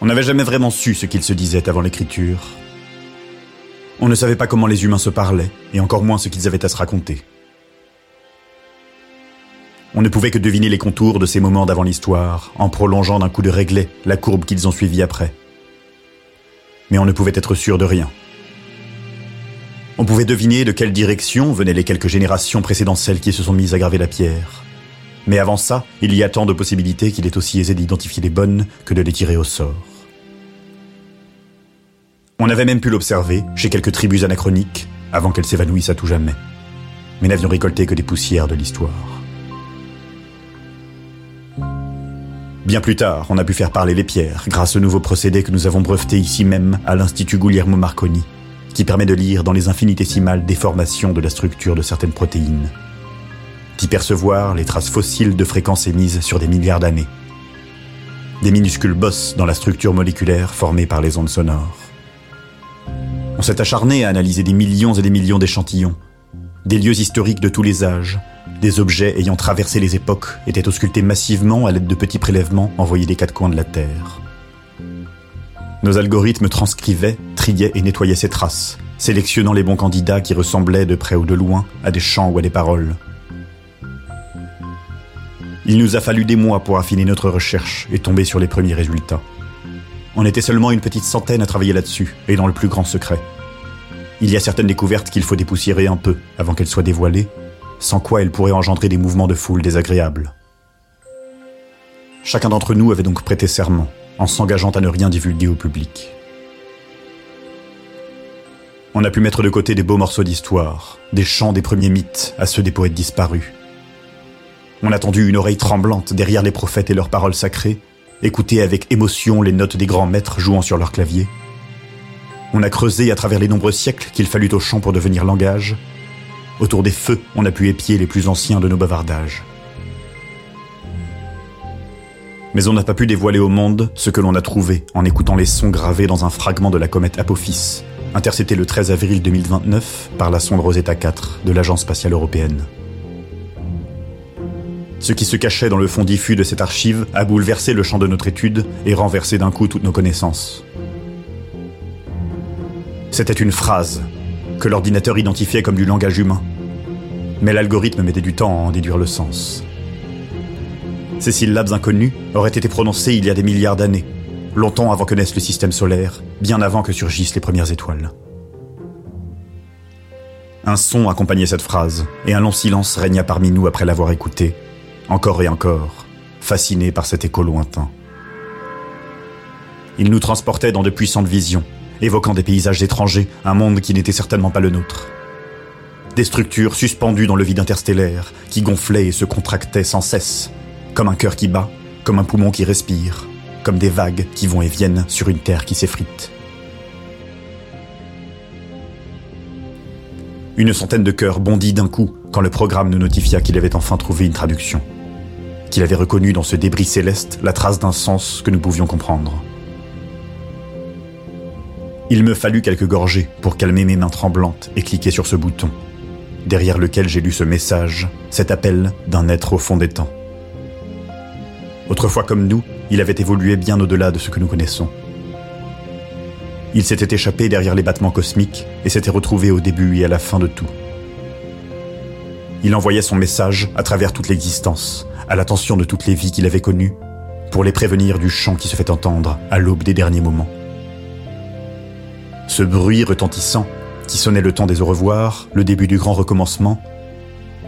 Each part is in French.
On n'avait jamais vraiment su ce qu'ils se disaient avant l'écriture. On ne savait pas comment les humains se parlaient, et encore moins ce qu'ils avaient à se raconter. On ne pouvait que deviner les contours de ces moments d'avant l'histoire, en prolongeant d'un coup de réglet la courbe qu'ils ont suivie après. Mais on ne pouvait être sûr de rien. On pouvait deviner de quelle direction venaient les quelques générations précédant celles qui se sont mises à graver la pierre. Mais avant ça, il y a tant de possibilités qu'il est aussi aisé d'identifier les bonnes que de les tirer au sort. On avait même pu l'observer chez quelques tribus anachroniques, avant qu'elles s'évanouissent à tout jamais. Mais n'avions récolté que des poussières de l'histoire. Bien plus tard, on a pu faire parler les pierres grâce au nouveau procédé que nous avons breveté ici même à l'Institut Guglielmo Marconi, qui permet de lire dans les infinitésimales déformations de la structure de certaines protéines, d'y percevoir les traces fossiles de fréquences émises sur des milliards d'années, des minuscules bosses dans la structure moléculaire formée par les ondes sonores. On s'est acharné à analyser des millions et des millions d'échantillons, des lieux historiques de tous les âges, des objets ayant traversé les époques étaient auscultés massivement à l'aide de petits prélèvements envoyés des quatre coins de la Terre. Nos algorithmes transcrivaient, triaient et nettoyaient ces traces, sélectionnant les bons candidats qui ressemblaient de près ou de loin à des chants ou à des paroles. Il nous a fallu des mois pour affiner notre recherche et tomber sur les premiers résultats. On était seulement une petite centaine à travailler là-dessus, et dans le plus grand secret. Il y a certaines découvertes qu'il faut dépoussiérer un peu avant qu'elles soient dévoilées, sans quoi elles pourraient engendrer des mouvements de foule désagréables. Chacun d'entre nous avait donc prêté serment, en s'engageant à ne rien divulguer au public. On a pu mettre de côté des beaux morceaux d'histoire, des chants des premiers mythes à ceux des poètes disparus. On a tendu une oreille tremblante derrière les prophètes et leurs paroles sacrées, écouté avec émotion les notes des grands maîtres jouant sur leur clavier. On a creusé à travers les nombreux siècles qu'il fallut au chant pour devenir langage. Autour des feux, on a pu épier les plus anciens de nos bavardages. Mais on n'a pas pu dévoiler au monde ce que l'on a trouvé en écoutant les sons gravés dans un fragment de la comète Apophis, intercepté le 13 avril 2029 par la sonde Rosetta 4 de l'Agence spatiale européenne. Ce qui se cachait dans le fond diffus de cette archive a bouleversé le champ de notre étude et renversé d'un coup toutes nos connaissances. C'était une phrase que l'ordinateur identifiait comme du langage humain, mais l'algorithme mettait du temps à en déduire le sens. Ces syllabes inconnues auraient été prononcées il y a des milliards d'années, longtemps avant que naisse le système solaire, bien avant que surgissent les premières étoiles. Un son accompagnait cette phrase, et un long silence régna parmi nous après l'avoir écouté, encore et encore, fasciné par cet écho lointain. Il nous transportait dans de puissantes visions, évoquant des paysages étrangers, un monde qui n'était certainement pas le nôtre. Des structures suspendues dans le vide interstellaire, qui gonflaient et se contractaient sans cesse, comme un cœur qui bat, comme un poumon qui respire, comme des vagues qui vont et viennent sur une terre qui s'effrite. Une centaine de cœurs bondit d'un coup quand le programme nous notifia qu'il avait enfin trouvé une traduction, qu'il avait reconnu dans ce débris céleste la trace d'un sens que nous pouvions comprendre. Il me fallut quelques gorgées pour calmer mes mains tremblantes et cliquer sur ce bouton, derrière lequel j'ai lu ce message, cet appel d'un être au fond des temps. Autrefois comme nous, il avait évolué bien au-delà de ce que nous connaissons. Il s'était échappé derrière les battements cosmiques et s'était retrouvé au début et à la fin de tout. Il envoyait son message à travers toute l'existence, à l'attention de toutes les vies qu'il avait connues, pour les prévenir du chant qui se fait entendre à l'aube des derniers moments. Ce bruit retentissant, qui sonnait le temps des au revoir, le début du grand recommencement,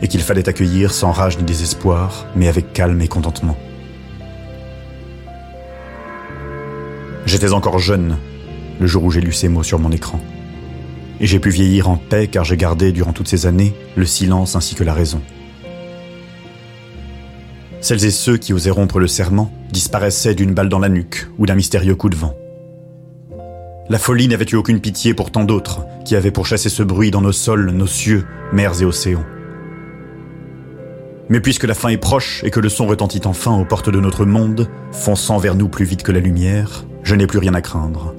et qu'il fallait accueillir sans rage ni désespoir, mais avec calme et contentement. J'étais encore jeune le jour où j'ai lu ces mots sur mon écran. Et j'ai pu vieillir en paix car j'ai gardé durant toutes ces années le silence ainsi que la raison. Celles et ceux qui osaient rompre le serment disparaissaient d'une balle dans la nuque ou d'un mystérieux coup de vent. La folie n'avait eu aucune pitié pour tant d'autres qui avaient pourchassé ce bruit dans nos sols, nos cieux, mers et océans. Mais puisque la fin est proche et que le son retentit enfin aux portes de notre monde, fonçant vers nous plus vite que la lumière, je n'ai plus rien à craindre.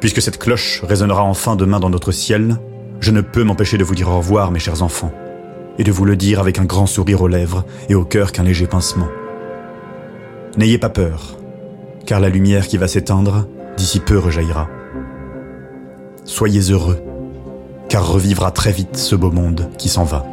Puisque cette cloche résonnera enfin demain dans notre ciel, je ne peux m'empêcher de vous dire au revoir, mes chers enfants, et de vous le dire avec un grand sourire aux lèvres et au cœur qu'un léger pincement. N'ayez pas peur, car la lumière qui va s'éteindre, d'ici peu rejaillira. Soyez heureux, car revivra très vite ce beau monde qui s'en va.